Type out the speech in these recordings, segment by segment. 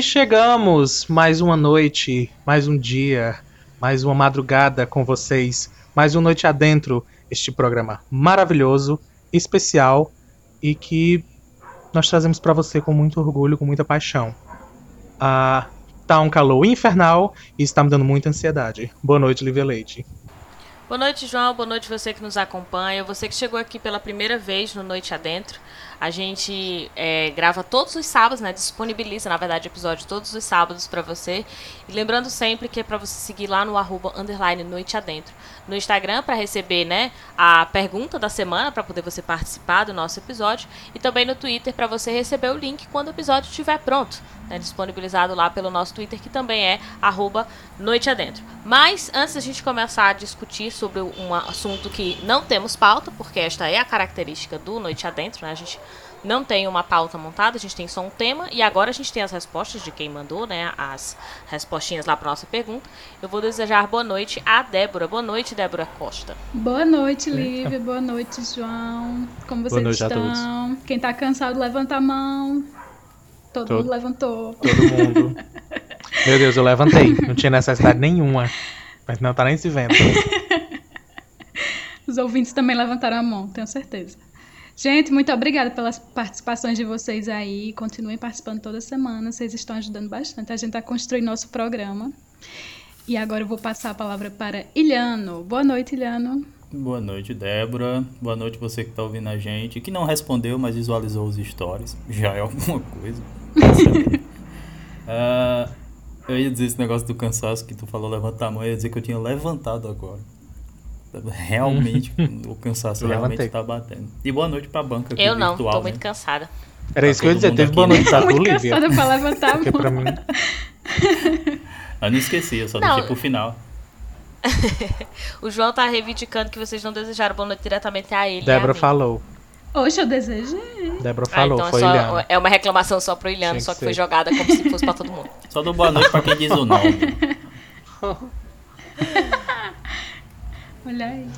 E chegamos mais uma noite, mais um dia, mais uma madrugada com vocês, mais uma noite adentro, este programa maravilhoso, especial e que nós trazemos para você com muito orgulho, com muita paixão. Ah, tá um calor infernal e está me dando muita ansiedade. Boa noite, Lívia Leite. Boa noite, João. Boa noite você que nos acompanha. Você que chegou aqui pela primeira vez no Noite Adentro. A gente é, grava todos os sábados, né? Disponibiliza, na verdade, episódio todos os sábados para você. E lembrando sempre que é para você seguir lá no arroba underline Noite Adentro. No Instagram para receber, né, a pergunta da semana para poder você participar do nosso episódio. E também no Twitter para você receber o link quando o episódio estiver pronto né, disponibilizado lá pelo nosso Twitter, que também é arroba Noite Adentro. Mas antes da gente começar a discutir sobre um assunto que não temos pauta, porque esta é a característica do Noite Adentro, né? A gente não tem uma pauta montada, a gente tem só um tema e agora a gente tem as respostas de quem mandou, né? As respostinhas lá para nossa pergunta. Eu vou desejar boa noite a Débora. Boa noite, Débora Costa. Boa noite, Lívia. Boa noite, João. Como vocês noite estão? Quem tá cansado, levanta a mão. Todo, todo mundo levantou. Todo mundo. Meu Deus, eu levantei. Não tinha necessidade nenhuma. Mas não tá nem se vendo. Os ouvintes também levantaram a mão, tenho certeza. Gente, muito obrigada pelas participações de vocês aí. Continuem participando toda semana. Vocês estão ajudando bastante. A gente está construindo nosso programa. E agora eu vou passar a palavra para Ilhano. Boa noite, Ilhano. Boa noite, Débora. Boa noite você que está ouvindo a gente, que não respondeu, mas visualizou os stories. Já é alguma coisa. uh, eu ia dizer esse negócio do cansaço que tu falou levantar a mão, eu ia dizer que eu tinha levantado agora. Realmente, o cansaço realmente tá batendo. E boa noite pra banca aqui Eu não, virtual, tô né? muito cansada. Era Tá isso que eu ia todo dizer, teve boa né? noite pra tu, Muito Lívia. cansada pra levantar a mão. pra mim. Eu não esqueci, eu só Não. deixei pro final. o João tá reivindicando que vocês não desejaram boa noite diretamente a ele. Débora a falou. Hoje eu desejei. Débora Ah, falou, então é, foi só- Ilhano. é uma reclamação só pro Ilhano, Tinha só que que foi jogada como se fosse pra todo mundo. Só dou boa noite pra quem diz o nome. Olha aí.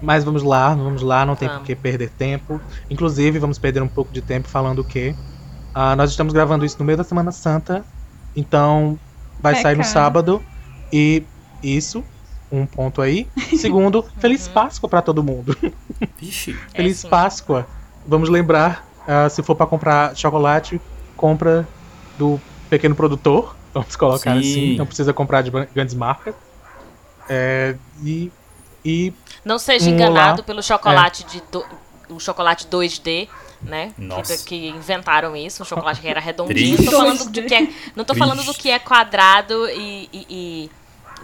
Mas vamos lá, vamos lá, não tem por que perder tempo. Inclusive, vamos perder um pouco de tempo falando o quê? Ah, nós estamos gravando isso no meio da Semana Santa, então vai sair no sábado. E isso, um ponto aí. Segundo, Feliz Páscoa pra todo mundo. Vixe. Feliz sim. Páscoa. Vamos lembrar, ah, se for pra comprar chocolate, compra do pequeno produtor. Vamos colocar Sim. assim, não precisa comprar de grandes marcas. É, e, e Não seja Um enganado olá. pelo chocolate de do- o chocolate 2D, né? Nossa. Que, que inventaram isso, um chocolate que era redondinho. Não tô falando do 2D. que é, não tô falando do que é quadrado e, e- e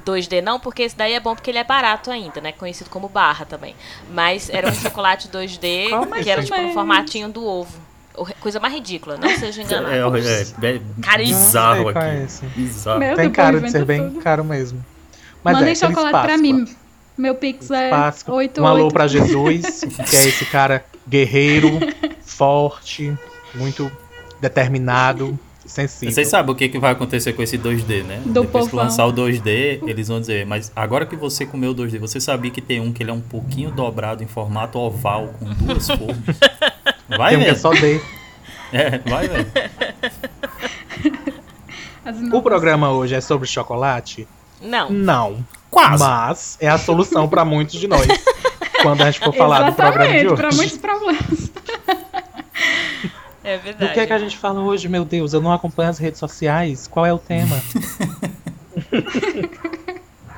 2D não, porque esse daí é bom porque ele é barato ainda, né? Conhecido como barra também. Mas era um chocolate 2D Como que era assim? tipo no formatinho do ovo. Coisa mais ridícula, não seja enganado. É, é, é Caríssimo. bizarro é aqui. esse. Bizarro. Meu Tem Deus, cara de ser bem tudo. caro mesmo. Mas Mandem é, chocolate pra mim. Meu pix é Páscoa. 88. Um alô pra Jesus, que é esse cara guerreiro, forte, muito determinado, sensível. Vocês sabem o que, que vai acontecer com esse 2D, né? Do Depois que povão. lançar o 2D, eles vão dizer, mas agora que você comeu o 2D, você sabia que tem um que ele é um pouquinho dobrado em formato oval com duas formas? Vai, Tem um que é só D. É, vai, velho. O programa hoje é sobre chocolate? Não. Não. Quase. Mas é a solução pra muitos de nós. Quando a gente for falar do programa de Exatamente, hoje. pra muitos problemas. É Do verdade. que é que a gente fala hoje, meu Deus? Eu não acompanho as redes sociais. Qual é o tema?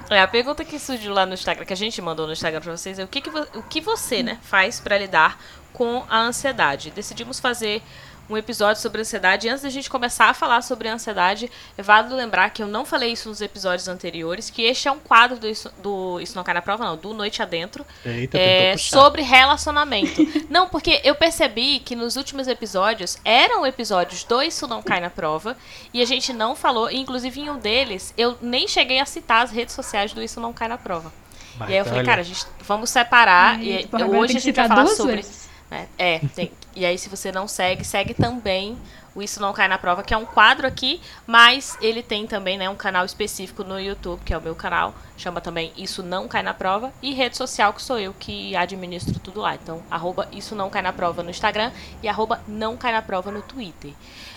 É, a pergunta que surgiu lá no Instagram, que a gente mandou no Instagram pra vocês, é o que, que, vo- o que você né, faz pra lidar com a ansiedade? Decidimos fazer um episódio sobre ansiedade. E antes da gente começar a falar sobre ansiedade, é válido lembrar que eu não falei isso nos episódios anteriores, que este é um quadro do Isso, do isso Não Cai na Prova, não, do Noite Adentro, Eita, é, sobre relacionamento. não, porque eu percebi que nos últimos episódios eram episódios do Isso Não Cai na Prova e a gente não falou, inclusive em um deles eu nem cheguei a citar as redes sociais do Isso Não Cai na Prova. Vai, e aí eu então, falei, olha, cara, a gente, vamos separar Ai, e agora hoje a gente vai falar sobre. vezes. É, é tem, e aí se você não segue, segue também o Isso Não Cai na Prova, que é um quadro aqui, mas ele tem também né, um canal específico no YouTube, que é o meu canal, chama também Isso Não Cai na Prova, e rede social, que sou eu que administro tudo lá. Então, arroba Isso Não Cai na Prova no Instagram e arroba Não Cai na Prova no Twitter.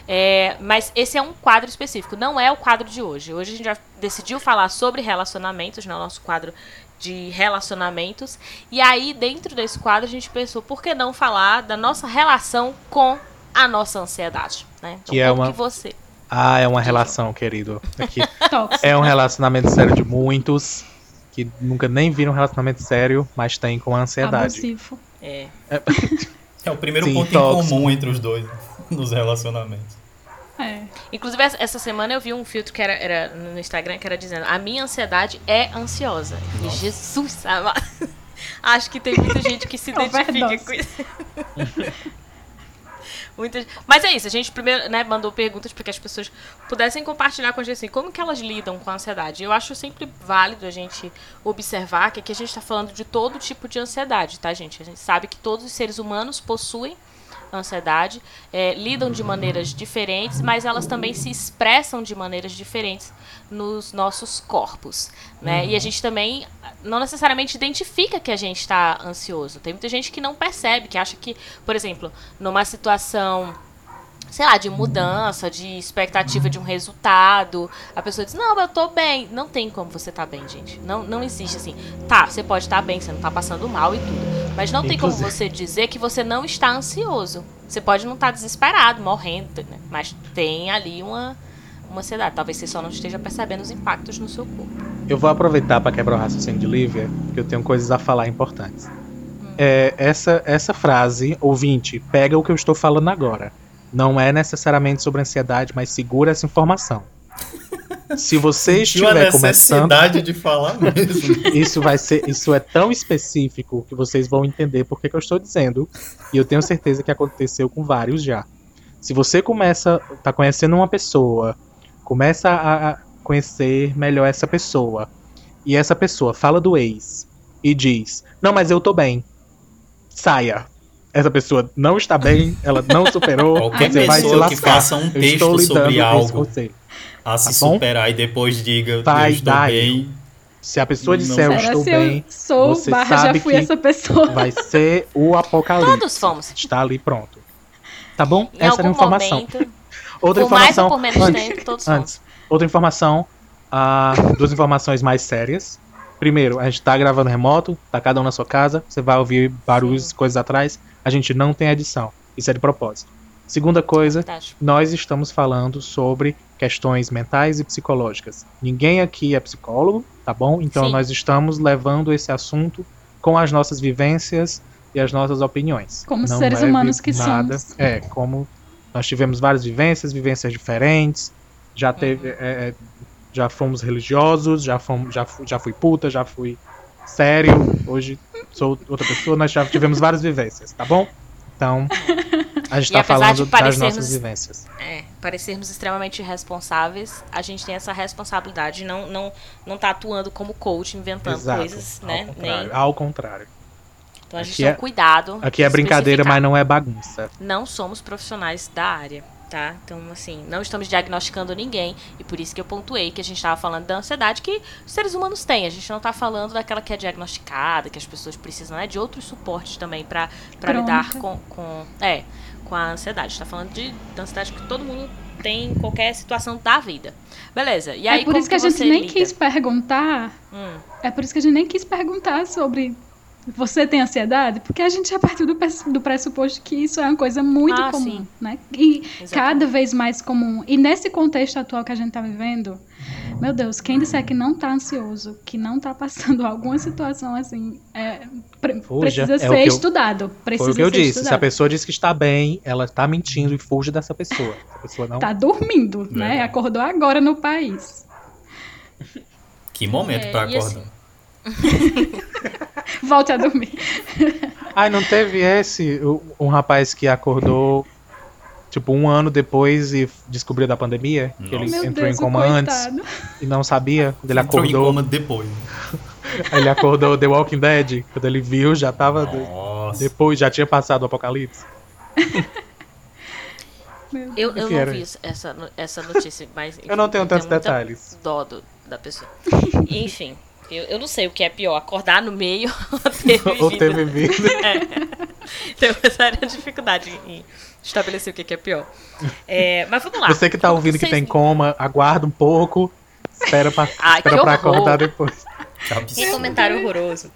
É, mas esse é um quadro específico, não é o quadro de hoje. Hoje a gente já decidiu falar sobre relacionamentos, né, nosso quadro de relacionamentos. E aí, dentro desse quadro, a gente pensou, por que não falar da nossa relação com a nossa ansiedade, né? Então, que é uma... que você... Ah, é uma relação, querido. Aqui. é um relacionamento sério de muitos que nunca nem viram um relacionamento sério, mas tem com a ansiedade. Abusivo. É. É, é o primeiro Sim, ponto tóxico. em comum entre os dois nos relacionamentos. É. Inclusive, essa semana eu vi um filtro que era, era no Instagram que era dizendo: A minha ansiedade é ansiosa. E Jesus amado. Acho que tem muita gente que se identifica com isso. Muitas... Mas é isso, a gente primeiro né, mandou perguntas para que as pessoas pudessem compartilhar com a gente assim, como que elas lidam com a ansiedade. Eu acho sempre válido a gente observar que aqui a gente está falando de todo tipo de ansiedade, tá, gente? A gente sabe que todos os seres humanos possuem ansiedade, é, lidam de maneiras diferentes, mas elas também se expressam de maneiras diferentes nos nossos corpos, né? E a gente também não necessariamente identifica que a gente está ansioso. Tem muita gente que não percebe, que acha que, por exemplo, numa situação sei lá, de mudança, de expectativa de um resultado. A pessoa diz, não, eu tô bem. Não tem como você tá bem, gente. Não, não existe assim. Tá, você pode estar tá bem, você não tá passando mal e tudo. Mas não Inclusive. tem como você dizer que você não está ansioso. Você pode não estar tá desesperado, morrendo, né? Mas tem ali uma uma ansiedade. Talvez você só não esteja percebendo os impactos no seu corpo. Eu vou aproveitar para quebrar o raciocínio de Lívia, porque eu tenho coisas a falar importantes. Hum. É, essa, essa frase, ouvinte, pega o que eu estou falando agora. Não é necessariamente sobre ansiedade, mas segura essa informação. Se você estiver a começando, de falar mesmo. Isso vai ser, isso é tão específico que vocês vão entender por que, que eu estou dizendo. E eu tenho certeza que aconteceu com vários já. Se você começa, tá conhecendo uma pessoa começa a conhecer melhor essa pessoa. E essa pessoa fala do ex e diz: Não, mas eu tô bem. Saia. Essa pessoa não está bem, ela não superou. Qualquer você vai se lascar. que faça um texto sobre algo a se tá superar e depois diga: vai, Eu estou daí. bem. Se a pessoa disser eu estou bem, sou você barra, sabe já fui essa pessoa. Vai ser o apocalipse. Todos fomos. Está ali pronto. Tá bom? Em essa era a informação. Momento, Outra por informação. Mais ou por menos antes, tempo, todos antes. Outra informação. Uh, duas informações mais sérias. Primeiro, a gente tá gravando remoto, tá cada um na sua casa, você vai ouvir barulhos, Sim. coisas atrás. A gente não tem edição. Isso é de propósito. Segunda coisa, nós estamos falando sobre questões mentais e psicológicas. Ninguém aqui é psicólogo, tá bom? Então Sim. nós estamos levando esse assunto com as nossas vivências e as nossas opiniões. Como não seres é humanos que nada, somos. É, como nós tivemos várias vivências, vivências diferentes. Já teve, uhum. é, é, já fomos religiosos, já fomos, já, já fui puta, já fui sério. Hoje sou outra pessoa. Nós já tivemos várias vivências, tá bom? Então, a gente está falando das nossas vivências. É, parecermos extremamente responsáveis, a gente tem essa responsabilidade, não não não tá atuando como coach inventando Exato, coisas, né? Ao contrário, Nem... ao contrário. Então a gente aqui tem um é, cuidado. Aqui é brincadeira, mas não é bagunça. Não somos profissionais da área, tá? Então, assim, não estamos diagnosticando ninguém. E por isso que eu pontuei que a gente estava falando da ansiedade que os seres humanos têm. A gente não está falando daquela que é diagnosticada, que as pessoas precisam, né? De outros suportes também para lidar com, com. É, com a ansiedade. está falando de, de ansiedade que todo mundo tem em qualquer situação da vida. Beleza. E é aí, é por isso que, que a gente nem lida? quis perguntar. Hum. É por isso que a gente nem quis perguntar sobre você tem ansiedade? Porque a gente já partiu do, do pressuposto que isso é uma coisa muito ah, comum, sim. né? E Exatamente. cada vez mais comum. E nesse contexto atual que a gente está vivendo, meu Deus, quem disser que não está ansioso, que não está passando alguma situação assim, é, pre fuja, precisa é ser estudado. Precisa foi o que eu disse. Estudado. Se a pessoa diz que está bem, ela está mentindo e fuja dessa pessoa. A pessoa não. Tá dormindo, né? Acordou agora no país. Que momento é, para acordar. Assim... Volte a dormir. Ai, não teve esse? Um rapaz que acordou, tipo, um ano depois e descobriu da pandemia? Que ele Meu entrou Deus, em coma antes e não sabia. Ele acordou. Entrou em coma depois. ele acordou The Walking Dead. Quando ele viu, já tava. Nossa. Nossa. Depois já tinha passado o apocalipse. eu, eu não vi essa, essa notícia, mas. Enfim, eu não tenho tantos detalhes. Dó do, da pessoa. Enfim. Eu, eu não sei o que é pior, acordar no meio ou ter vivido. ou ter vivido. é. Tenho uma séria dificuldade em estabelecer o que é pior. É, mas vamos lá. Você que tá ouvindo que tem coma, aguarda um pouco, espera pra, Ai, espera pra acordar depois. Que comentário horroroso.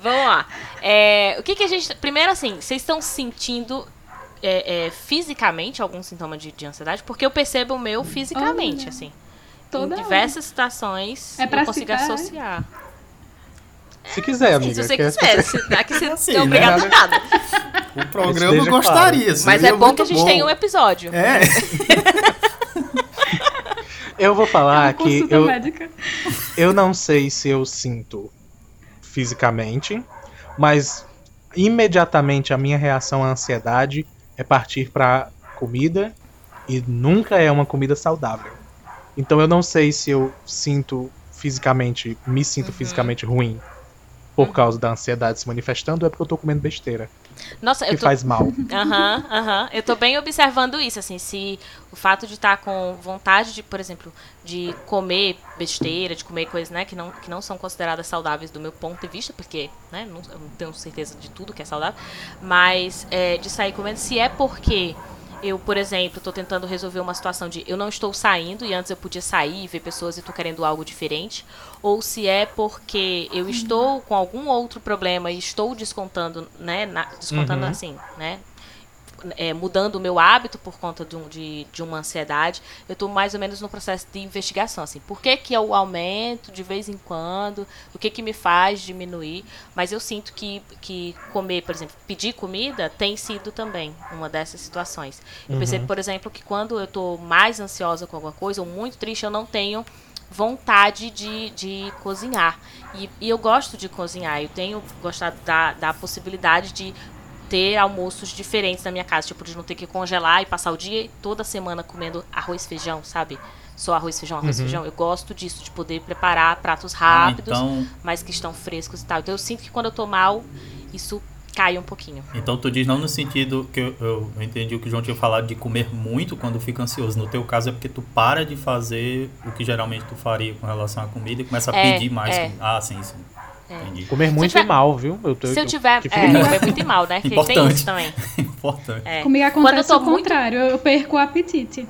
Vamos lá. É, o que, que a gente. Primeiro, assim, vocês estão sentindo é, é, fisicamente algum sintoma de, de, ansiedade? Porque eu percebo o meu fisicamente, oh, assim. Toda em diversas hora. situações é eu consigo citar, associar. Se quiser, amiga. Se você quiser, se, aqui você assim, não é obrigado né? nada. O programa gostaria. Claro. Mas é bom que a gente bom. tenha um episódio. É. eu vou falar é que eu, eu não sei se eu sinto fisicamente, mas imediatamente a minha reação à ansiedade é partir para comida e nunca é uma comida saudável. Então eu não sei se eu sinto fisicamente, me sinto uhum. fisicamente ruim por uhum. causa da ansiedade se manifestando ou é porque eu tô comendo besteira. Nossa, que eu tô... faz mal. Aham, uhum, aham. Uhum. Eu tô bem observando isso, assim, se o fato de estar tá com vontade de, por exemplo, de comer besteira, de comer coisas, né, que não, que não são consideradas saudáveis do meu ponto de vista, porque, né, não, eu não tenho certeza de tudo que é saudável, mas é, de sair comendo, se é porque eu, por exemplo, estou tentando resolver uma situação de eu não estou saindo e antes eu podia sair e ver pessoas e estou querendo algo diferente, ou se é porque eu estou com algum outro problema e estou descontando, né, na, descontando uhum. assim, né, é, mudando o meu hábito por conta de, um, de, de uma ansiedade, eu estou mais ou menos no processo de investigação, assim, por que que eu aumento de vez em quando, o que que me faz diminuir, mas eu sinto que, que comer, por exemplo, pedir comida tem sido também uma dessas situações. Eu uhum. percebo, por exemplo, que quando eu estou mais ansiosa com alguma coisa, ou muito triste, eu não tenho vontade de, de cozinhar. E, e, eu gosto de cozinhar, eu tenho gostado da, da possibilidade de ter almoços diferentes na minha casa, tipo, de não ter que congelar e passar o dia toda semana comendo arroz e feijão, sabe? Só arroz, feijão, arroz, uhum. feijão. Eu gosto disso, de poder preparar pratos rápidos, ah, então... mas que estão frescos e tal. Então eu sinto que quando eu tô mal, isso cai um pouquinho. Então tu diz não no sentido que eu, eu, eu, entendi o que o João tinha falado de comer muito quando fica ansioso. No teu caso é porque tu para de fazer o que geralmente tu faria com relação à comida e começa a é, pedir mais. É. Ah, sim, sim. É. Comer muito tiver... e mal, viu? Eu tô, se eu tiver. Eu, é, comer muito e mal, né? Que tem isso também. Importante. É. Comigo acontece o contrário, muito... eu perco o apetite.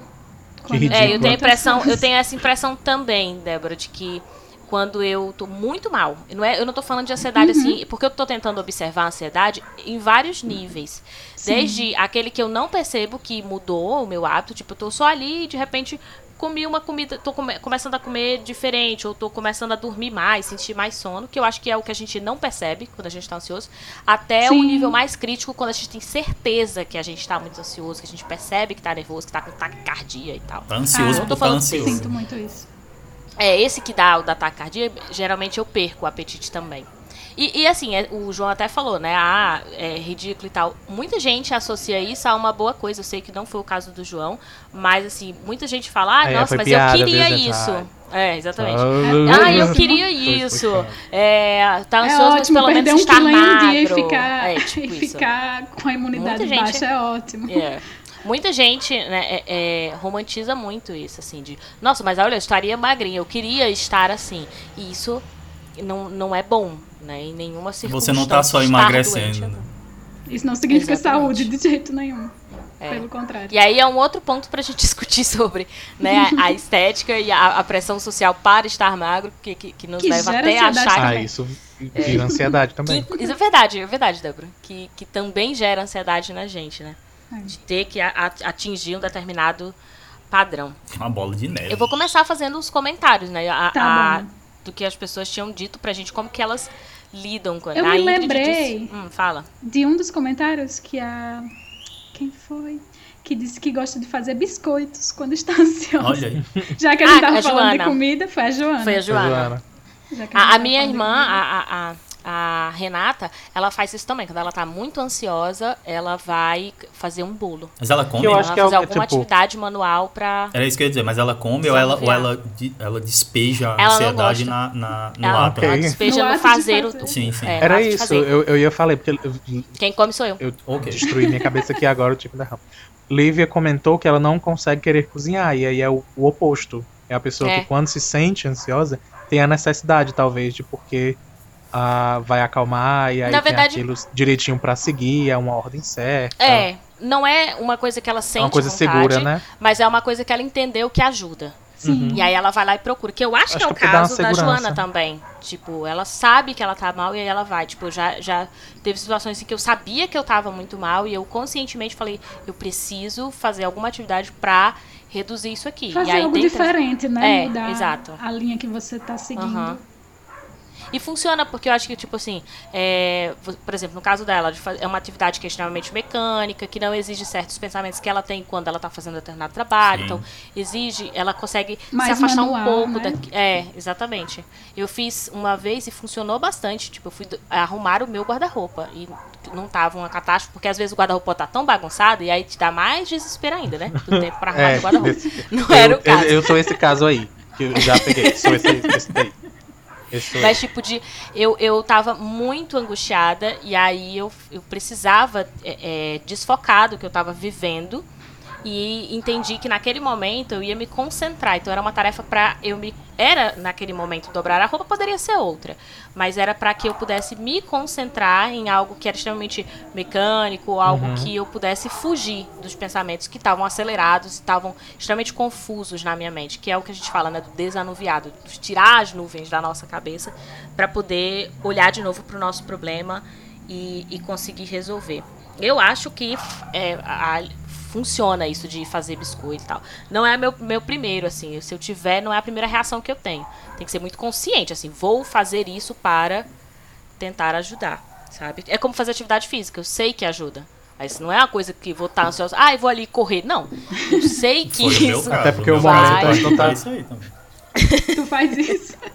É, eu tenho impressão, eu tenho essa impressão também, Débora, de que quando eu tô muito mal, não é, eu não tô falando de ansiedade uhum. assim, porque eu tô tentando observar a ansiedade em vários níveis. Sim. Desde aquele que eu não percebo que mudou o meu hábito, tipo, eu tô só ali e de repente comi uma comida, tô come, começando a comer diferente, ou tô começando a dormir mais, sentir mais sono, que eu acho que é o que a gente não percebe quando a gente tá ansioso, até o nível mais crítico, quando a gente tem certeza que a gente tá muito ansioso, que a gente percebe que tá nervoso, que tá com taquicardia e tal. Tá ansioso, ah, eu tô falando ansioso. Sinto muito isso. É, esse que dá o da taquicardia, geralmente eu perco o apetite também. E, e, assim, é, o João até falou, né? Ah, é ridículo e tal. Muita gente associa isso a uma boa coisa. Eu sei que não foi o caso do João, mas assim, muita gente fala, ah, é, nossa, mas piada, eu queria isso. É, exatamente. Ah, eu queria isso. É, tá é ansioso, é ótimo, mas pelo menos um estar magro. E ficar, é, tipo e ficar com a imunidade Muita baixa gente, é ótimo. É. Muita gente né, é, é, romantiza muito isso, assim, de nossa, mas olha, eu estaria magrinha, eu queria estar assim. E isso não, não é bom, né? Em nenhuma circunstância. Você não tá só emagrecendo. Doente, né? Isso não significa Exatamente. saúde de jeito nenhum. É. Pelo contrário. E aí é um outro ponto para a gente discutir sobre né, a, a estética e a, a, pressão social para estar magro, que, que, que nos que leva até a achar. Ah, isso vira é. ansiedade também. Que, isso é verdade, é verdade, Débora. Que, que também gera ansiedade na gente, né? É. De ter que a, atingir um determinado padrão. Uma bola de neve. Eu vou começar fazendo os comentários, né? A, tá do que as pessoas tinham dito pra gente, como que elas lidam com Eu a me Ingrid lembrei disse, hum, fala. de um dos comentários que a. Quem foi? Que disse que gosta de fazer biscoitos quando está ansiosa. Olha aí. Já que a gente ah, falando Joana. de comida, foi a Joana. Foi a Joana. Foi a, Joana. a, a minha irmã, a, a, a Renata, ela faz isso também. Quando ela tá muito ansiosa, ela vai fazer um bolo. Mas ela come? Eu Ela acho vai que é fazer é alguma tipo- atividade manual pra. Era isso que eu ia dizer, mas ela come ou ela, ou ela, ela despeja a ansiedade na, na, no ela, ato. ela despeja No no, ato de fazer o. fazer. Sim, sim. É, Era isso, fazer. eu, eu ia falar, porque eu, Quem come sou eu. eu Ok. destruí minha cabeça aqui agora, o tipo da rama. Lívia comentou que ela não consegue querer cozinhar, e aí é o, o oposto. É a pessoa É. que quando se sente ansiosa, tem a necessidade, talvez, de porque ah, vai acalmar, e aí Na tem verdade- aquilo direitinho pra seguir, é uma ordem certa. É, não é uma coisa que ela sente É uma coisa vontade, segura, né? mas é uma coisa que ela entendeu que ajuda. Sim. E aí ela vai lá e procura. Que eu acho, que Acho é o que é dar uma caso da. Joana também. Tipo, ela sabe que ela tá mal e aí ela vai. Tipo, já, já teve situações em que eu sabia que eu tava muito mal e eu conscientemente falei, eu preciso fazer alguma atividade pra reduzir isso aqui. Fazer e aí algo dentro- diferente, né? É, Mudar exato. a linha que você tá seguindo. Aham. E funciona porque eu acho que, tipo assim, é, por exemplo, no caso dela, é uma atividade que é extremamente mecânica, que não exige certos pensamentos que ela tem quando ela está fazendo determinado trabalho. Sim. Então, exige, ela consegue se Mais afastar um manual, pouco né? daqui. É, exatamente. Eu fiz uma vez e funcionou bastante. Tipo, eu fui arrumar o meu guarda-roupa. E não tava uma catástrofe, porque às vezes o guarda-roupa tá tão bagunçado e aí te dá mais desespero ainda, né? Do tempo pra arrumar É, o guarda-roupa. Não eu, era o caso. Eu, eu sou esse caso aí, que eu já peguei. Sou esse, esse daí. Eu. Mas, tipo, de. Eu, eu tava muito angustiada e aí eu, eu precisava é, é, desfocar do que eu tava vivendo. E entendi que naquele momento eu ia me concentrar. Então era uma tarefa pra eu me. Era naquele momento dobrar a roupa, poderia ser outra. Mas era pra que eu pudesse me concentrar em algo que era extremamente mecânico, algo Uhum. que eu pudesse fugir dos pensamentos que estavam acelerados, estavam extremamente confusos na minha mente, que é o que a gente fala, né, do desanuviado, de tirar as nuvens da nossa cabeça para poder olhar de novo para o nosso problema e, e conseguir resolver. Eu acho que é, a- funciona isso de fazer biscoito e tal. Não é meu, meu primeiro, assim. Se eu tiver, não é a primeira reação que eu tenho. Tem que ser muito consciente, assim. Vou fazer isso para tentar ajudar, sabe? É como fazer atividade física. Eu sei que ajuda. Mas não é uma coisa que vou estar ansiosa. Ah, eu vou ali correr. Não. Eu sei que Foi isso. caso. Até porque meu o momento não tá- é isso aí também. Tu faz isso.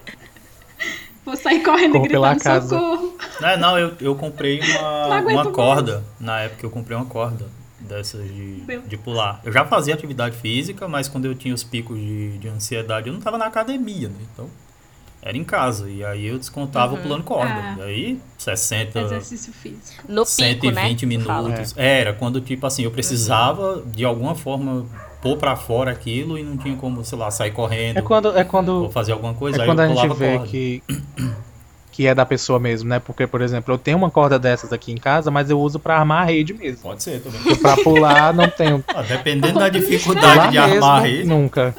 Vou sair correndo Corro e pela gritando casa. socorro. Não, não eu, eu comprei uma, uma mais. corda. Na época eu comprei uma corda dessas de, Meu. de pular. Eu já fazia atividade física, mas quando eu tinha os picos de, de ansiedade, eu não tava na academia, né? Então, era em casa. E aí eu descontava pulando corda. Ah. E aí, 60, Exercício físico. No pico, né? 120 Fala. minutos. Era, quando, tipo assim, eu precisava de alguma forma pôr pra fora aquilo e não tinha como, sei lá, sair correndo. É quando, é quando, Ou fazer alguma coisa, é aí quando eu a gente pulava vê corda. que, que é da pessoa mesmo, né? Porque, por exemplo, eu tenho uma corda dessas aqui em casa, mas eu uso pra armar a rede mesmo. Pode ser também. Porque pra pular não tenho. Ah, dependendo da dificuldade Pular de armar mesmo, a rede. nunca.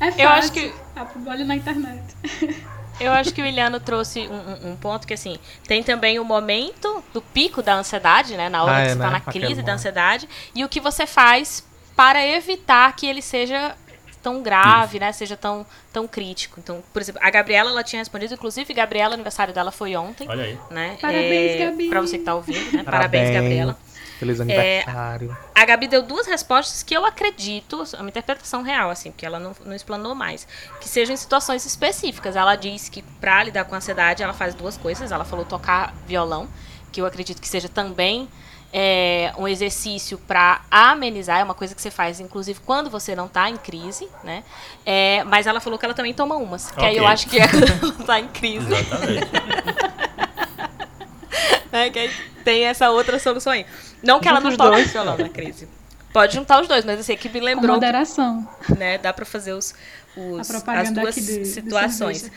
É fácil. Eu acho que- Ah, Olha na internet. Eu acho que o Iliano trouxe um, um- um ponto que, assim, tem também o momento do pico da ansiedade, né? Na hora Ah, que é, você tá né? na Aquele crise da momento. ansiedade. E o que você faz para evitar que ele seja tão grave, né? Seja tão, tão crítico. Então, por exemplo, a Gabriela, ela tinha respondido. Inclusive, Gabriela, o aniversário dela foi ontem, Olha aí. né? Parabéns, é, Gabi. Pra você que tá ouvindo, né? Parabéns, Gabriela. Feliz É, aniversário. A Gabi deu duas respostas que eu acredito, é uma interpretação real, assim, porque ela não, não explanou mais, que sejam em situações específicas. Ela disse que pra lidar com a ansiedade, ela faz duas coisas. Ela falou tocar violão, que eu acredito que seja também é, um exercício para amenizar, é uma coisa que você faz, inclusive, quando você não tá em crise, né? É, mas ela falou que ela também toma umas, que aí eu acho que é ela tá em crise. Exatamente. né? Que aí tem essa outra solução aí. Não que ela não toque dois. violão na crise. Pode juntar os dois, mas assim, que me Com lembrou, moderação. né? Dá pra fazer os, os- as duas aqui de- de situações.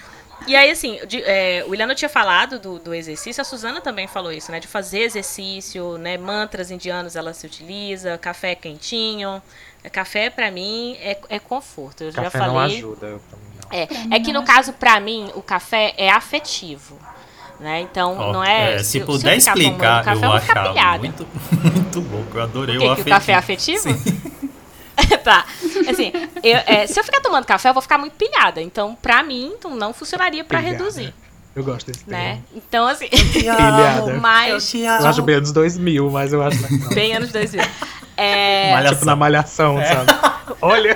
E aí, assim, de- é, o Iliano tinha falado do, do exercício, a Suzana também falou isso, né? De fazer exercício, né? Mantras indianos ela se utiliza, café quentinho. Café, pra mim, é, é conforto. Eu já Café não falei. ajuda, eu não. É, é que não no caso, pra mim, o café é afetivo. Né? Então, Ó, não é. é, se eu- puder eu explicar, café, eu vou achar muito, muito bom, eu adorei O o, quê? Que afetivo. o café é afetivo? tá. Assim, eu- é, se eu ficar tomando café, eu vou ficar muito pilhada. Então, pra mim, então, não funcionaria pra Pilhada. reduzir. Eu gosto desse Né? termo. Então, assim. Pilhada. mas. Eu acho bem anos 2000, mas eu acho. Bem anos 2000. É, Malhação. Tipo na malhação, sabe? Olha.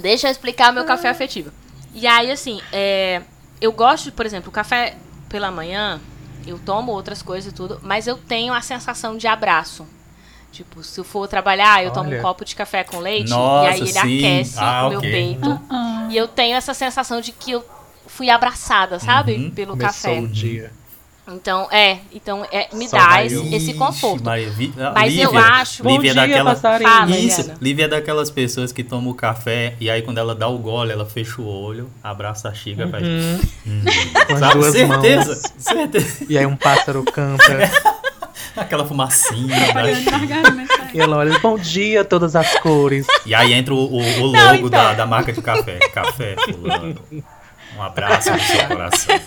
Deixa eu explicar meu café afetivo. E aí, assim, é, eu gosto, por exemplo, o café pela manhã, eu tomo outras coisas e tudo, mas eu tenho a sensação de abraço. Tipo, se eu for trabalhar, eu Olha. tomo um copo de café com leite Nossa, e aí ele sim. aquece ah, o meu okay. peito. Uh -uh. E eu tenho essa sensação de que eu fui abraçada, sabe? Uhum. Pelo Começou café. O dia. Então, é, então é, me Só dá esse, esse, conforto. Maria, vi, Mas Lívia, eu acho. Lívia Bom dia, daquela, Fala, Isso. Lívia é daquelas pessoas que tomam o café e aí quando ela dá o gole, ela fecha o olho, abraça a xícara e faz. Uhum. Hum. Com as Sabe? duas certeza, mãos. certeza. E aí um pássaro canta. Aquela fumacinha. Apagando da- garganta, e ela olha, bom dia, todas as cores. E aí entra o, o- o logo Não, então. da, da marca de café. Café fulano. Um abraço no seu coração.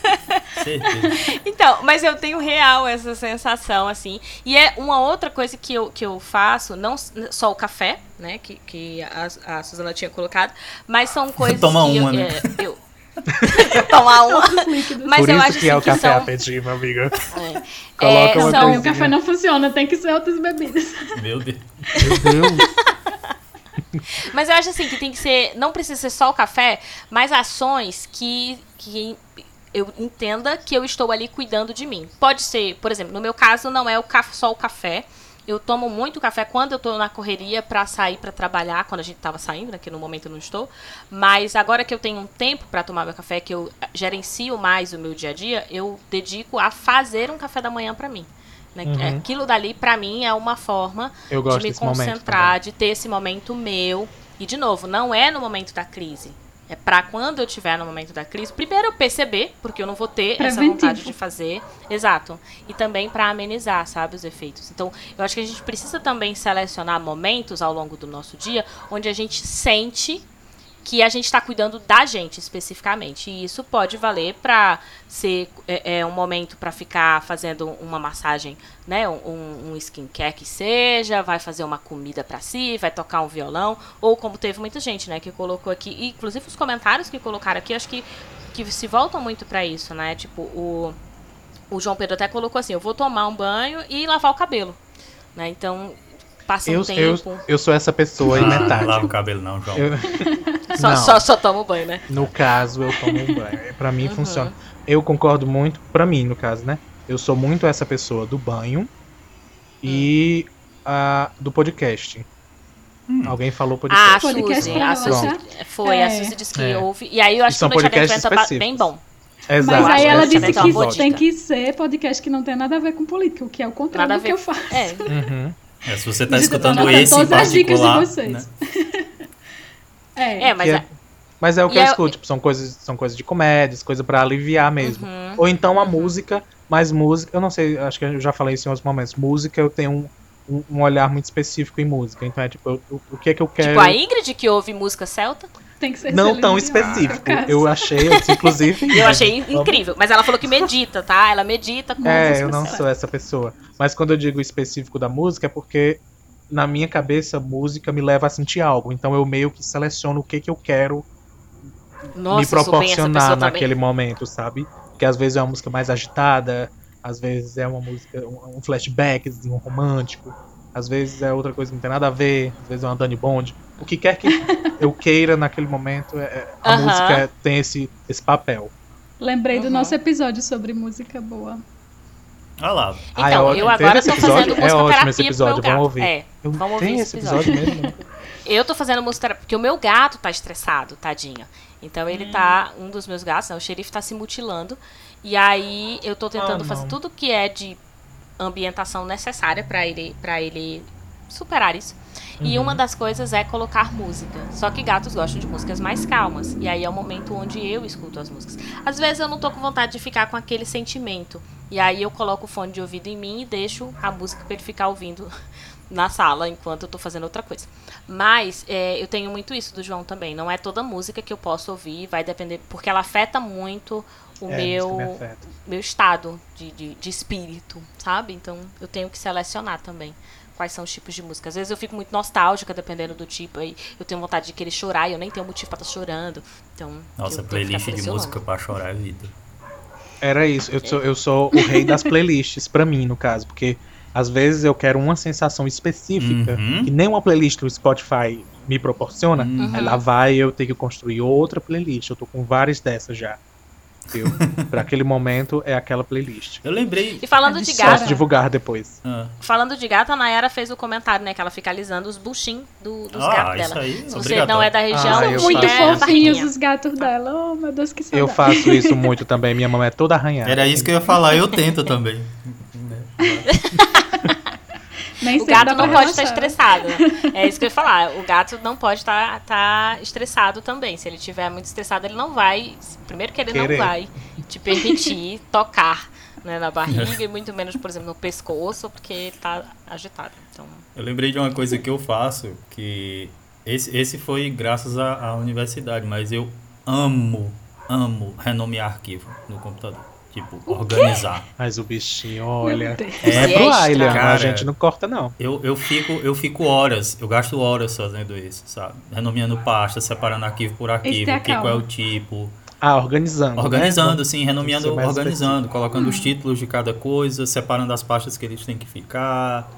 Certeza. Então, mas eu tenho real essa sensação, assim. E é uma outra coisa que eu, que eu faço, não só o café, né? Que, que a, a Suzana tinha colocado, mas são coisas Toma que uma, eu, né? é, eu tomar uma. Mas Por eu isso acho que é o café são, apetitivo, amiga. é, Coloca é, uma são- Não, o café não funciona, tem que ser outras bebidas. Meu Deus. Meu Deus. Mas eu acho assim que tem que ser. Não precisa ser só o café, mas ações que, que eu entenda que eu estou ali cuidando de mim. Pode ser, por exemplo, no meu caso, não é o só o café. Eu tomo muito café quando eu tô na correria pra sair pra trabalhar, quando a gente tava saindo, né, que no momento eu não estou. Mas agora que eu tenho um tempo pra tomar meu café, que eu gerencio mais o meu dia a dia, eu dedico a fazer um café da manhã pra mim. né? Uhum. Aquilo dali, pra mim, é uma forma de me concentrar, de ter esse momento meu. E, de novo, não é no momento da crise. É pra quando eu estiver no momento da crise, primeiro eu perceber, porque eu não vou ter essa Preventivo. vontade de fazer. Exato. E também pra amenizar, sabe, os efeitos. Então, eu acho que a gente precisa também selecionar momentos ao longo do nosso dia onde a gente sente que a gente está cuidando da gente especificamente. E isso pode valer para ser é, é, um momento para ficar fazendo uma massagem, né? Um, um skincare que seja, vai fazer uma comida para si, vai tocar um violão, ou como teve muita gente, né, que colocou aqui, inclusive os comentários que colocaram aqui, acho que, que se voltam muito para isso, né? Tipo, o, o João Pedro até colocou assim: eu vou tomar um banho e lavar o cabelo. Né? Então, passa um Eu, eu, tempo. eu sou essa pessoa e Ah, metade. Lava o cabelo não, João. Eu- Só, não. só, só toma o banho, né? No caso, eu tomo um banho. Pra mim Uhum. funciona. Eu concordo muito, pra mim, no caso, né? Eu sou muito essa pessoa do banho e a do podcast. Hum. Alguém falou Ah, a podcast. Podcast Suzy. pra A Suzy foi, a É. Suzy disse que É. ouve. E aí eu acho E que o Noite estar específicos. bem bom. Exato. Mas aí ela disse é que tem que ser podcast que não tem nada a ver com política, o que é o contrário Nada a do que eu faço. É. Uhum. É, se você tá tô escutando esse em todas as dicas de particular, vocês. né? É. É, mas Que é. Mas é o que E eu é- escuto, tipo, são coisas, são coisas de comédias, coisa pra aliviar mesmo. Uhum. Ou então a música, mas música, eu não sei, acho que eu já falei isso em outros momentos. Música eu tenho um, um, um olhar muito específico em música. Então é tipo, eu- o, o que é que eu quero. Tipo a Ingrid que ouve música celta. Tem que ser não tão específico. caso. Eu achei, disse, inclusive. Eu achei incrível. Mas ela falou que medita, tá? Ela medita com É, eu não sou essa pessoa. Mas quando eu digo específico da música, é porque na minha cabeça, música me leva a sentir algo. Então eu meio que seleciono o que, que eu quero Nossa, me proporcionar pessoa também. naquele momento, sabe? Porque às vezes é uma música mais agitada, às vezes é uma música, um um flashback, um romântico, às vezes é outra coisa que não tem nada a ver, às vezes é uma Dani Bond. O que quer que eu queira naquele momento, é, é- a Aham. música tem esse, esse papel. Lembrei do Uhum. nosso episódio sobre música boa. Olha lá. Ah, é Então, ótimo. eu Teve agora episódio? fazendo É música ótimo terapia esse pro episódio, vamos ouvir. É, Eu vamos ouvir tem esse esse episódio mesmo? Eu tô fazendo música terapia, porque o meu gato tá estressado, tadinho. Então ele tá, um dos meus gatos, né, o xerife tá se mutilando. E aí eu tô tentando Ah, fazer tudo que é de ambientação necessária pra ele, para ele superar isso. E Uhum. uma das coisas é colocar música. Só que gatos gostam de músicas mais calmas. E aí é o momento onde eu escuto as músicas. Às vezes eu não tô com vontade de ficar com aquele sentimento. E aí eu coloco o fone de ouvido em mim e deixo a música pra ele ficar ouvindo na sala enquanto eu tô fazendo outra coisa. Mas é, eu tenho muito isso do João também. Não é toda música que eu posso ouvir, vai depender, porque ela afeta muito o É, meu, meu estado de, de, de espírito, sabe? Então eu tenho que selecionar também quais são os tipos de música. Às vezes eu fico muito nostálgica, dependendo do tipo, aí eu tenho vontade de querer chorar e eu nem tenho motivo pra estar chorando. Então, Nossa, playlist de música pra chorar é vida. Era isso. Eu sou, eu sou o rei das playlists, pra mim, no caso. Porque às vezes eu quero uma sensação específica Uhum. que nem uma playlist do Spotify me proporciona. Uhum. Aí lá vai eu ter que construir outra playlist. Eu tô com várias dessas já. Viu? pra aquele momento é aquela playlist. Eu lembrei. E falando de gato. Posso divulgar depois. Ah. Falando de gato, a Nayara fez o comentário, né? Que ela fica alisando os buchinhos do, dos ah, gatos dela. Aí, Se você não é da região, ah, muito é fofinhos os gatos dela. Oh, meu Deus, que saudade. Eu faço isso muito também. Minha mãe é toda arranhada. Era isso que eu ia falar. Eu tento também. Nem o gato não pode estar estressado. É isso que eu ia falar. O gato não pode estar, estar estressado também. Se ele estiver muito estressado, ele não vai. Primeiro que ele Querer. não vai te permitir tocar né, na barriga e muito menos, por exemplo, no pescoço, porque ele está agitado. Então... Eu lembrei de uma coisa que eu faço, que esse, esse foi graças à, à universidade, mas eu amo, amo renomear arquivo no computador. Tipo, organizar. Mas o bichinho, olha. É pro Ayla, a gente não corta, não. Eu, eu, fico, eu fico horas, eu gasto horas fazendo isso, sabe? Renomeando pasta, separando arquivo por arquivo, é que, qual é o tipo. Ah, organizando. Né? Organizando, né? sim, renomeando, organizando, específico. colocando hum. os títulos de cada coisa, separando as pastas que eles têm que ficar.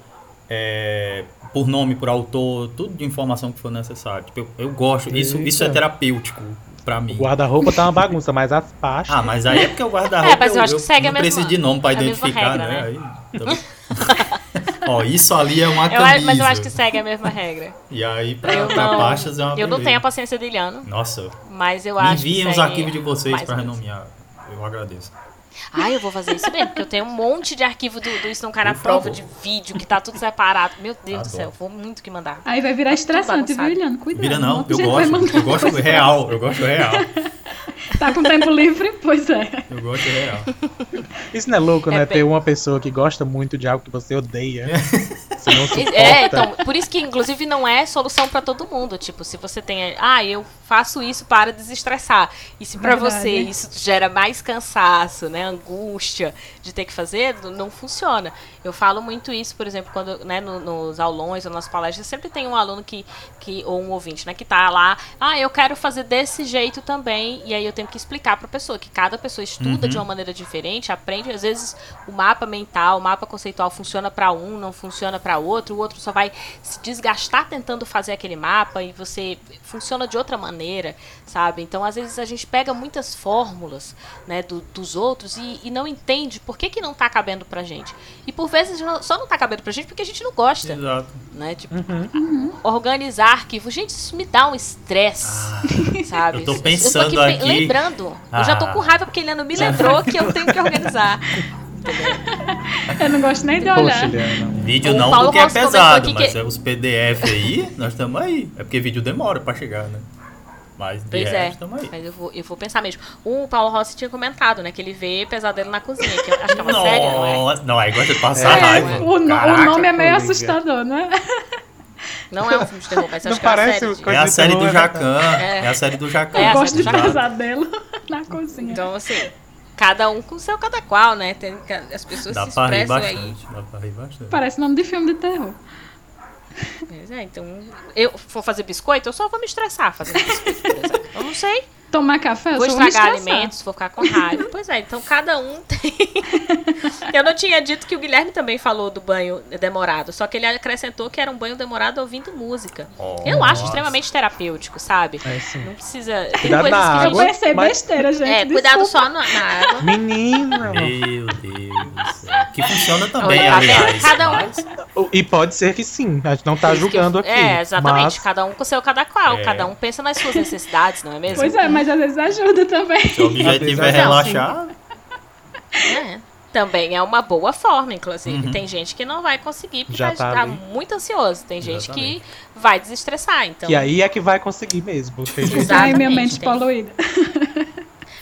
É, por nome, por autor, tudo de informação que for necessário. Tipo, eu, eu gosto, isso, isso é terapêutico pra mim. O guarda-roupa tá uma bagunça, mas as pastas. Ah, mas aí é porque o guarda-roupa. É, mas eu, acho que segue eu, a mesma. Precisa de nome pra identificar, regra, né? né? Aí, Ó, isso ali é uma camisa. Eu, mas eu acho que segue a mesma regra. E aí, pra, eu pra não, pastas é uma Eu beleza. não tenho a paciência de Iliano. Nossa. Mas eu acho Enviem os arquivos de vocês pra renomear. Eu agradeço. Ah, eu vou fazer isso mesmo, porque eu tenho um monte de arquivo do, do Isso Não Cara Prova de vídeo, que tá tudo separado. Meu Deus Adoro. do céu, vou muito que mandar. Aí vai virar tá estressante, viu, Juliano? Cuidado. Vira não, eu gosto. Eu gosto real, eu gosto real. Tá com tempo livre? Pois é. Eu gosto real. Isso não é louco, é né? Bem... Ter uma pessoa que gosta muito de algo que você odeia. Você não suporta. É, então, por isso que, inclusive, não é solução para todo mundo. Tipo, se você tem. Ah, eu faço isso para desestressar. E se para você isso gera mais cansaço, né? Angústia de ter que fazer, não funciona. Eu falo muito isso, por exemplo, quando, né, no, nos aulões ou nas palestras, sempre tem um aluno que, que, ou um ouvinte, né, que tá lá, ah, eu quero fazer desse jeito também. E aí eu tenho que explicar para a pessoa que cada pessoa estuda uhum. de uma maneira diferente, aprende, às vezes o mapa mental, o mapa conceitual funciona para um, não funciona para outro, o outro só vai se desgastar tentando fazer aquele mapa e você funciona de outra maneira, sabe? Então, às vezes a gente pega muitas fórmulas, né, do, dos outros e, e, não entende por que que não tá cabendo pra gente. E por vezes só não tá cabendo pra gente porque a gente não gosta. Exato. Né? Tipo, uhum. organizar arquivos. Gente, isso me dá um estresse, ah, sabe? Eu tô pensando eu tô aqui, aqui... lembrando. Ah. Eu já tô com raiva porque ele não me lembrou que eu tenho que organizar. Eu não gosto nem de olhar. Poxa, vídeo não, Paulo porque é pesado, mas que... é os PDF aí, nós estamos aí. É porque vídeo demora para chegar, né? Mas de pois é, aí. Mas eu vou, eu vou pensar mesmo. O Paulo Rossi tinha comentado, né? Que ele vê pesadelo na cozinha. Que acho que é uma série, não é? Não, aí gosta de passar é, raiva. O, Caraca, o nome é meio assustador, né? Não é um filme de terror, mas não acho parece que é uma série. É a série do Jacan. É. é. a série do Jacan. É eu gosto de pesadelo na cozinha. Então, assim, cada um com o seu cada qual, né? Tem, as pessoas dá se expressam aí. Dá pra rir bastante. Parece nome de filme de terror. Pois é, então, eu for fazer biscoito, eu só vou me estressar fazendo biscoito, por exemplo. Eu não sei. Tomar café, vou estragar alimentos, vou ficar com raiva. Pois é, então cada um tem. eu não tinha dito que o Guilherme também falou do banho demorado, só que ele acrescentou que era um banho demorado ouvindo música. Oh, eu acho extremamente terapêutico, sabe? É, sim. Não precisa. Tem cuidado coisas que água, a gente. Mas... besteira, gente. É, cuidado só na, na água. Menina! Que funciona também, Olha, aliás. Cada um. Mas... E pode ser que sim, a gente não tá julgando aqui. É, exatamente. Mas... Cada um com o seu cada qual. É. Cada um pensa nas suas necessidades, não é mesmo? Pois é, mas às vezes ajuda também. Se o objetivo é relaxar. É. Também é uma boa forma, inclusive. Uhum. Tem gente que não vai conseguir porque Já tá, tá muito ansioso. Tem gente Exatamente. que vai desestressar. Então... E aí é que vai conseguir mesmo. Tem gente... Ai, minha mente tem... poluída.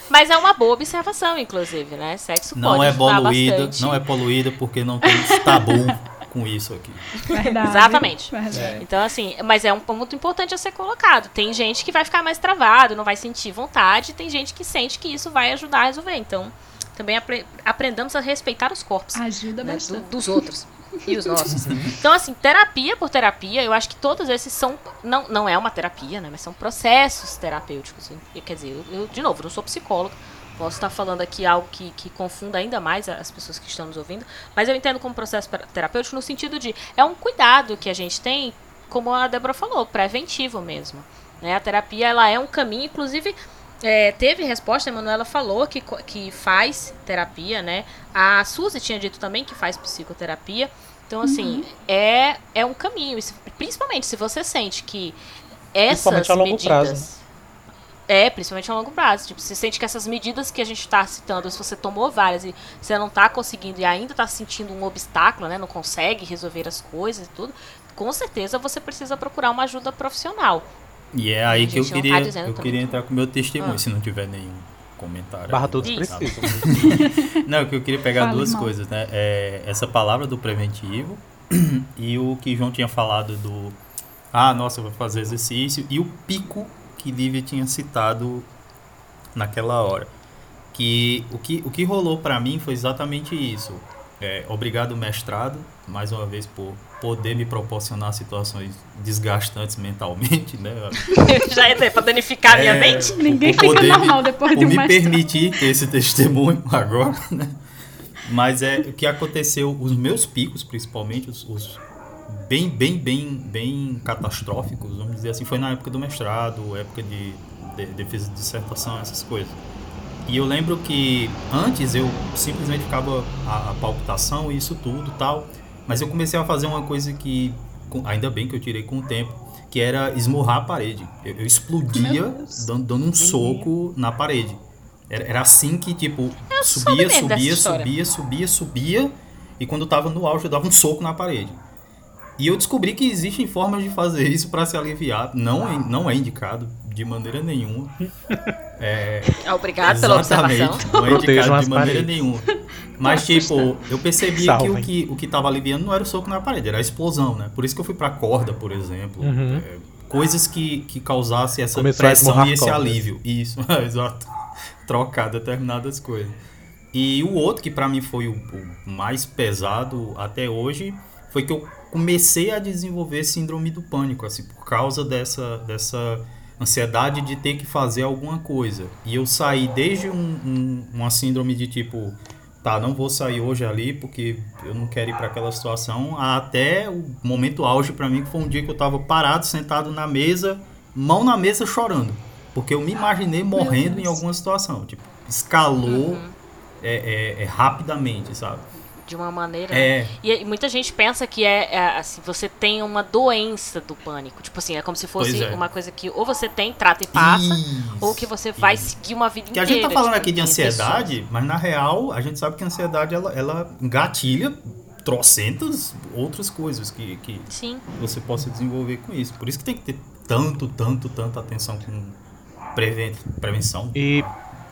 Mas é uma boa observação, inclusive, né? Sexo não pode é poluída, bastante. Não é poluída porque não tem tabu com isso aqui. Verdade. Exatamente. Verdade. É. Então, assim, mas é um ponto importante a ser colocado. Tem gente que vai ficar mais travado, não vai sentir vontade, tem gente que sente que isso vai ajudar a resolver. Então, também apre aprendamos a respeitar os corpos. Ajuda né, bastante. Do, dos outros. E os nossos. Então, assim, terapia por terapia, eu acho que todos esses são. Não, não é uma terapia, né? Mas são processos terapêuticos. Quer dizer, eu, eu de novo, não sou psicóloga, Posso estar falando aqui algo que, que confunda ainda mais as pessoas que estão nos ouvindo, mas eu entendo como processo terapêutico no sentido de é um cuidado que a gente tem, como a Débora falou, preventivo mesmo. Né? A terapia ela é um caminho, inclusive é, teve resposta, a Manuela falou que, que faz terapia, né? A Suzy tinha dito também que faz psicoterapia. Então, assim, uhum. é, é um caminho. Principalmente se você sente que essas medidas. Longo prazo, né? É, principalmente a longo prazo. Tipo, você sente que essas medidas que a gente está citando, se você tomou várias e você não está conseguindo e ainda está sentindo um obstáculo, né? Não consegue resolver as coisas e tudo, com certeza você precisa procurar uma ajuda profissional. E é aí que eu queria, tá eu queria entrar com o meu testemunho, ah. se não tiver nenhum comentário. Barra todos precisam. não, que eu queria pegar Fale duas mal. coisas, né? É, essa palavra do preventivo e o que João tinha falado do ah, nossa, eu vou fazer exercício e o pico que Lívia tinha citado naquela hora. Que o que, o que rolou para mim foi exatamente isso. É, obrigado, mestrado, mais uma vez, por poder me proporcionar situações desgastantes mentalmente, né? Já é para danificar a minha é, mente. Ninguém fica normal depois de um me permitir ter esse testemunho agora, né? Mas é o que aconteceu, os meus picos, principalmente, os, os bem, bem, bem, bem catastróficos, vamos dizer assim, foi na época do mestrado, época de, de defesa de dissertação, essas coisas. E eu lembro que antes eu simplesmente ficava a, a palpitação e isso tudo tal, mas eu comecei a fazer uma coisa que, ainda bem que eu tirei com o tempo, que era esmurrar a parede. Eu, eu explodia dando, dando, um soco na parede. Era, era assim que, tipo, subia, subia, subia, subia, subia, e quando tava no auge eu dava um soco na parede. E eu descobri que existem formas de fazer isso para se aliviar. Não é, não é indicado de maneira nenhuma. É, Obrigado pela observação. Não é indicado de maneira nenhuma. Mas, tipo, eu percebi que o, que o que tava aliviando não era o soco na parede, era a explosão, né? Por isso que eu fui pra corda, por exemplo. Uhum. É, coisas que, que causassem essa Começou pressão e esse alívio. Isso, exato. Trocar determinadas coisas. E o outro, que para mim foi o, o mais pesado até hoje, foi que eu comecei a desenvolver síndrome do pânico, assim, por causa dessa, dessa ansiedade de ter que fazer alguma coisa. E eu saí desde um, um, uma síndrome de tipo, tá, não vou sair hoje ali porque eu não quero ir para aquela situação, até o momento auge para mim, que foi um dia que eu estava parado, sentado na mesa, mão na mesa chorando. Porque eu me imaginei morrendo em alguma situação. Tipo, escalou uhum. é, é, é, rapidamente, sabe? De uma maneira. É. E, e, muita gente pensa que é, é, assim, você tem uma doença do pânico. Tipo assim, é como se fosse é. uma coisa que ou você tem, trata e passa, isso, ou que você vai isso. seguir uma vida que inteira. Que a gente tá falando tipo, aqui de ansiedade, pessoas. mas na real, a gente sabe que a ansiedade ela, ela engatilha trocentas outras coisas que, que Sim. você possa desenvolver com isso. Por isso que tem que ter tanto, tanto, tanta atenção com prevenção. E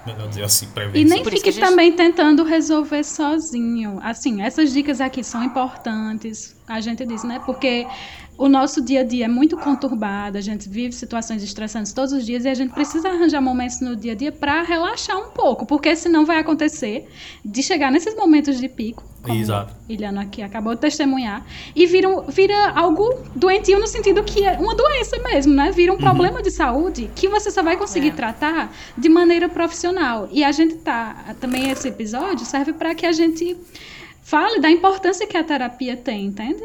melhor dizer assim, prevenção. E nem Por fique gente... também tentando resolver sozinho. Assim, essas dicas aqui são importantes. A gente diz, né? Porque o nosso dia a dia é muito conturbado, a gente vive situações estressantes todos os dias e a gente precisa arranjar momentos no dia a dia para relaxar um pouco, porque senão vai acontecer de chegar nesses momentos de pico, como Exato. Iliano aqui acabou de testemunhar, e vira, vira algo doentio no sentido que é uma doença mesmo, né? Vira um uhum. problema de saúde que você só vai conseguir é. tratar de maneira profissional. E a gente tá também esse episódio serve para que a gente fale da importância que a terapia tem, entende?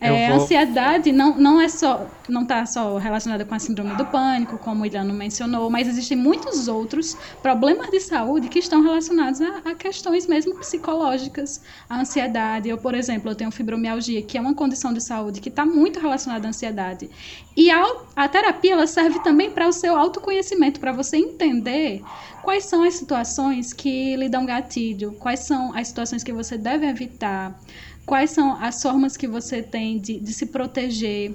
É, vou... Ansiedade não, não é só não está só relacionada com a síndrome do pânico, como o Iliano mencionou, mas existem muitos outros problemas de saúde que estão relacionados a, a questões mesmo psicológicas, a ansiedade. Eu, por exemplo, eu tenho fibromialgia, que é uma condição de saúde que está muito relacionada à ansiedade. E a, a terapia ela serve também para o seu autoconhecimento, para você entender quais são as situações que lhe dão gatilho, quais são as situações que você deve evitar quais são as formas que você tem de, de se proteger.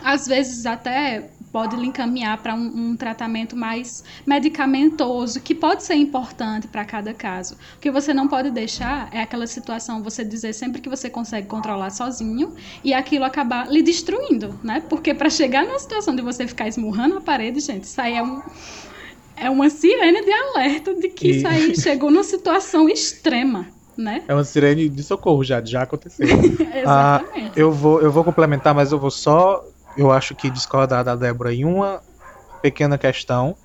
Às vezes até pode lhe encaminhar para um, um, tratamento mais medicamentoso, que pode ser importante para cada caso. O que você não pode deixar é aquela situação, você dizer sempre que você consegue controlar sozinho e aquilo acabar lhe destruindo, né? Porque para chegar na situação de você ficar esmurrando a parede, gente, isso aí é um. É uma sirene de alerta de que e... isso aí chegou numa situação extrema né? É uma sirene de socorro já, já aconteceu. ah, eu, vou, eu vou complementar, mas eu vou só, eu acho que discordar da Débora em uma pequena questão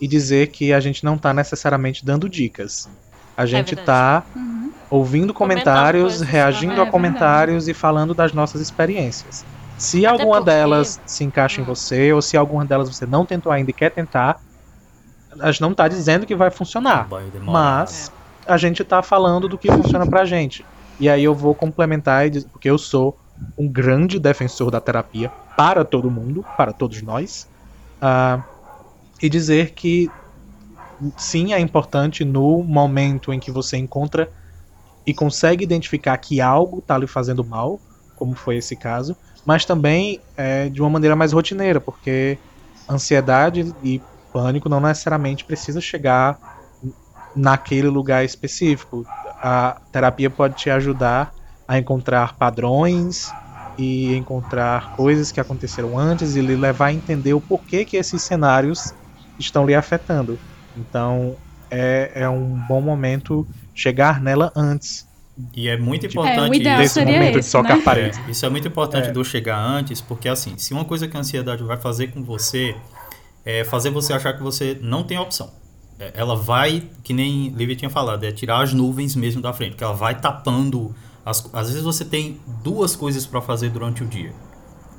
e dizer que a gente não está necessariamente dando dicas. A gente está é uhum. ouvindo comentários, reagindo é a comentários e falando das nossas experiências. Se Até alguma porque... delas se encaixa em você, ou se alguma delas você não tentou ainda e quer tentar, a gente não está dizendo que vai funcionar, mas a gente está falando do que funciona pra gente. E aí eu vou complementar, porque eu sou um grande defensor da terapia para todo mundo, para todos nós, uh, e dizer que sim é importante no momento em que você encontra e consegue identificar que algo está lhe fazendo mal, como foi esse caso, mas também é, de uma maneira mais rotineira, porque ansiedade e pânico não necessariamente precisa chegar naquele lugar específico. A terapia pode te ajudar a encontrar padrões e encontrar coisas que aconteceram antes e lhe levar a entender o porquê que esses cenários estão lhe afetando. Então é, é um bom momento chegar nela antes. E é muito importante é, desse momento esse, de socar né? a parede. É, isso é muito importante é. eu chegar antes, porque assim, se uma coisa que a ansiedade vai fazer com você é fazer você achar que você não tem opção. É, ela vai, que nem Lívia tinha falado, é tirar as nuvens mesmo da frente, que ela vai tapando. As, às vezes você tem duas coisas para fazer durante o dia.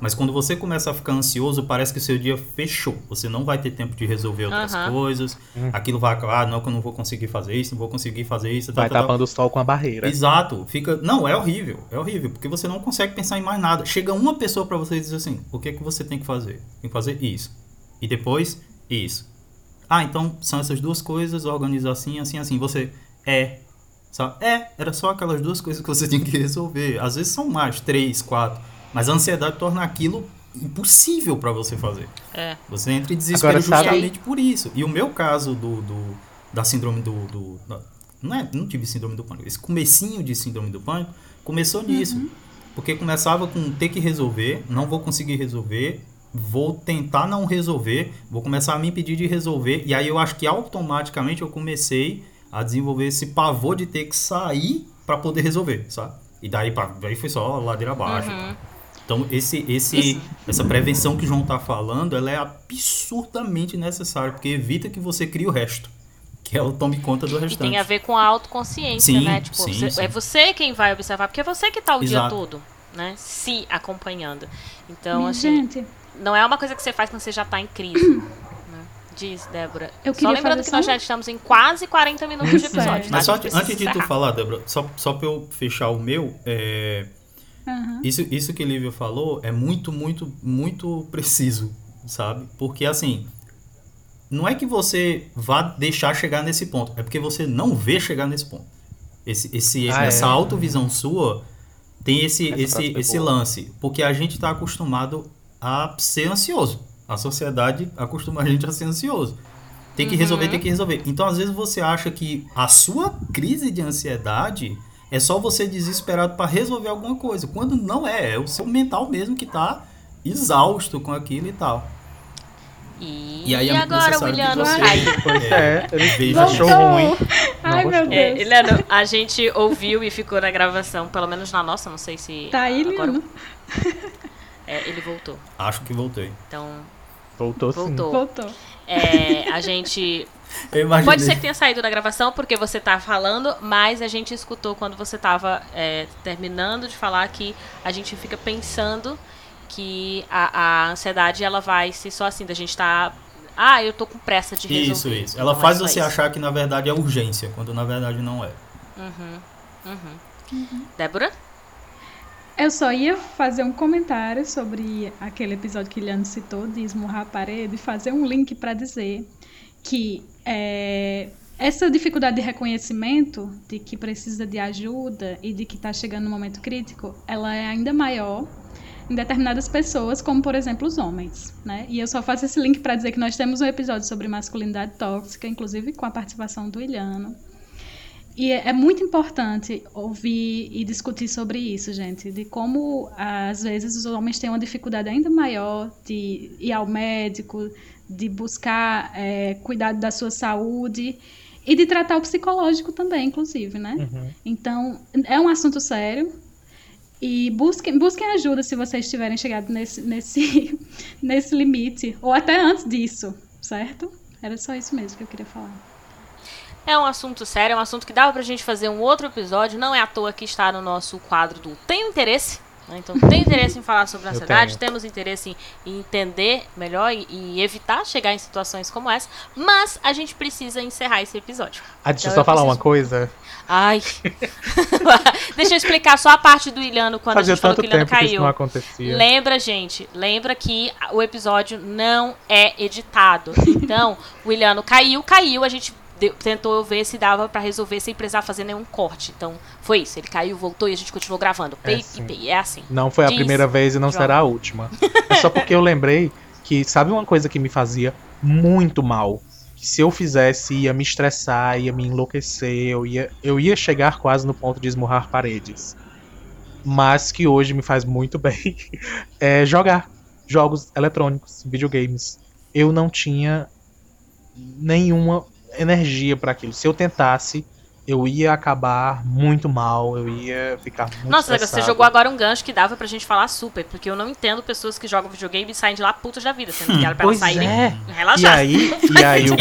Mas quando você começa a ficar ansioso, parece que seu dia fechou. Você não vai ter tempo de resolver outras uhum. coisas. Uhum. Aquilo vai acabar, ah, não, que eu não vou conseguir fazer isso, não vou conseguir fazer isso. Vai tá, tapando o sol com a barreira. Exato. Fica, não, é horrível. É horrível, porque você não consegue pensar em mais nada. Chega uma pessoa para você e diz assim: "O que é que você tem que fazer?" Tem que fazer isso. E depois isso. Ah, então são essas duas coisas, organiza assim, assim, assim. Você é Sabe? É, era só aquelas duas coisas que você tinha que resolver. Às vezes são mais, três, quatro. Mas a ansiedade torna aquilo impossível para você fazer. É. Você entra em desespero Agora, justamente por isso. E o meu caso do, do da síndrome do, do da, não é, não tive síndrome do pânico. Esse comecinho de síndrome do pânico começou nisso. Uhum. Porque começava com ter que resolver, não vou conseguir resolver, vou tentar não resolver, vou começar a me impedir de resolver, e aí eu acho que automaticamente eu comecei a desenvolver esse pavor de ter que sair para poder resolver, sabe? E daí, pra, daí foi só ladeira abaixo. Uhum. Então, esse, esse, essa prevenção que o João está falando, ela é absurdamente necessária, porque evita que você crie o resto. Que ela tome conta do restante. E tem a ver com a autoconsciência, sim, né? Tipo, sim, você, sim. é você quem vai observar, porque é você que está o Exato. dia todo, né? Se acompanhando. Então, Minha assim, gente, não é uma coisa que você faz quando você já está em crise. né? Diz, Débora. Eu Só lembrando fazer que nós já estamos em quase 40 minutos de é. episódio. tá? Mas só antes de tu falar, Débora, só, só pra eu fechar o meu, é, aham. isso, isso que Lívia falou é muito, muito, muito preciso, sabe? Porque assim, não é que você vá deixar chegar nesse ponto, é porque você não vê chegar nesse ponto. Esse, esse, Ah, essa é. autovisão sua tem esse, Essa esse, esse boa. lance, porque a gente está acostumado a ser ansioso. A sociedade acostuma a gente a ser ansioso. Tem que resolver, tem que resolver. Então, às vezes, você acha que a sua crise de ansiedade é só você desesperado para resolver alguma coisa. Quando não é, é o seu mental mesmo que tá exausto com aquilo e tal. E, E aí é agora o necessário que Iliano você- caiu. Pois é, ele achou ruim. Ai, Não meu. É, Deus. Iliano, a gente ouviu e ficou na gravação, pelo menos na nossa, não sei se. Tá aí, agora-? É, ele voltou. Acho que voltei. Então, Voltou sim. voltou. Voltou. É, a gente. Pode ser que tenha saído da gravação porque você tá falando, mas a gente escutou quando você tava é, terminando de falar que a gente fica pensando que a, a ansiedade ela vai ser só assim, da gente tá. Ah, eu tô com pressa de resolver. Isso, isso. Ela Não é faz você isso. achar que na verdade é urgência, quando na verdade não é. Débora? Eu só ia fazer um comentário sobre aquele episódio que Liano citou, de esmurrar a parede, fazer um link para dizer que é, essa dificuldade de reconhecimento de que precisa de ajuda e de que está chegando no momento crítico, ela é ainda maior em determinadas pessoas, como por exemplo os homens, né? E eu só faço esse link para dizer que nós temos um episódio sobre masculinidade tóxica, inclusive com a participação do Iliano. E é é muito importante ouvir e discutir sobre isso, gente, de como às vezes os homens têm uma dificuldade ainda maior de ir ao médico, de buscar é, cuidado da sua saúde e de tratar o psicológico também, inclusive, né? Uhum. Então, é um assunto sério. E busquem, busquem ajuda se vocês tiverem chegado nesse, nesse, nesse limite. Ou até antes disso, certo? Era só isso mesmo que eu queria falar. É um assunto sério, é um assunto que dava pra gente fazer um outro episódio. Não é à toa que está no nosso quadro do Tenho Interesse. Né? Então, tem interesse em falar sobre a ansiedade, temos interesse em, entender melhor e, e, evitar chegar em situações como essa, mas a gente precisa encerrar esse episódio. Ah, deixa então, eu só eu falar preciso... uma coisa. Ai. deixa eu explicar só a parte do Ilhano quando Fazia a gente falou que o Ilhano caiu. Que não acontecia. Lembra, gente, lembra que o episódio não é editado. Então, o Ilhano caiu, caiu, a gente tentou ver se dava para resolver sem precisar fazer nenhum corte. Então, foi isso. Ele caiu, voltou e a gente continuou gravando. Pay é, pay. É assim. Não foi a Diz, primeira vez e não será a última. É só porque eu lembrei que, sabe uma coisa que me fazia muito mal? Que se eu fizesse, ia me estressar, ia me enlouquecer, eu ia, eu ia chegar quase no ponto de esmurrar paredes. Mas que hoje me faz muito bem é jogar jogos eletrônicos, videogames. Eu não tinha nenhuma energia para aquilo. Se eu tentasse, eu ia acabar muito mal, eu ia ficar muito Nossa, estressado. você jogou agora um gancho que dava pra gente falar super, porque eu não entendo pessoas que jogam videogame e saem de lá putas da vida, sendo que era pra pois sair é. relaxar. E aí, e aí, o,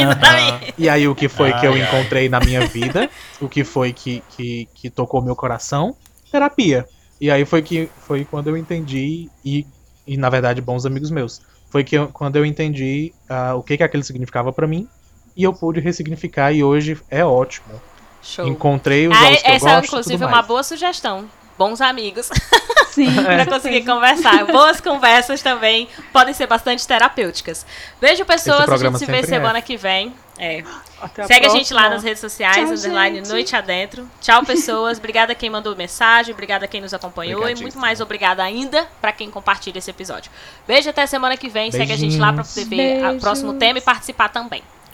e aí o que foi que eu encontrei na minha vida, o que foi que, que, que tocou meu coração? Terapia. E aí foi que foi quando eu entendi, e, e na verdade bons amigos meus, foi que eu, quando eu entendi uh, o que, que aquilo significava para mim, e eu pude ressignificar e hoje é ótimo. Show. Encontrei os ah, jogos que essa, eu gosto, inclusive, é uma boa sugestão. Bons amigos. Sim. para conseguir conversar. Boas conversas também podem ser bastante terapêuticas. Beijo, pessoas. A gente se vê semana é. que vem. É. A Segue a gente lá nas redes sociais, Tchau, underline gente. Noite Adentro. Tchau, pessoas. obrigada a quem mandou mensagem, obrigada a quem nos acompanhou e muito mais obrigada ainda para quem compartilha esse episódio. Beijo até semana que vem. Beijinhos. Segue a gente lá para poder ver o próximo tema e participar também.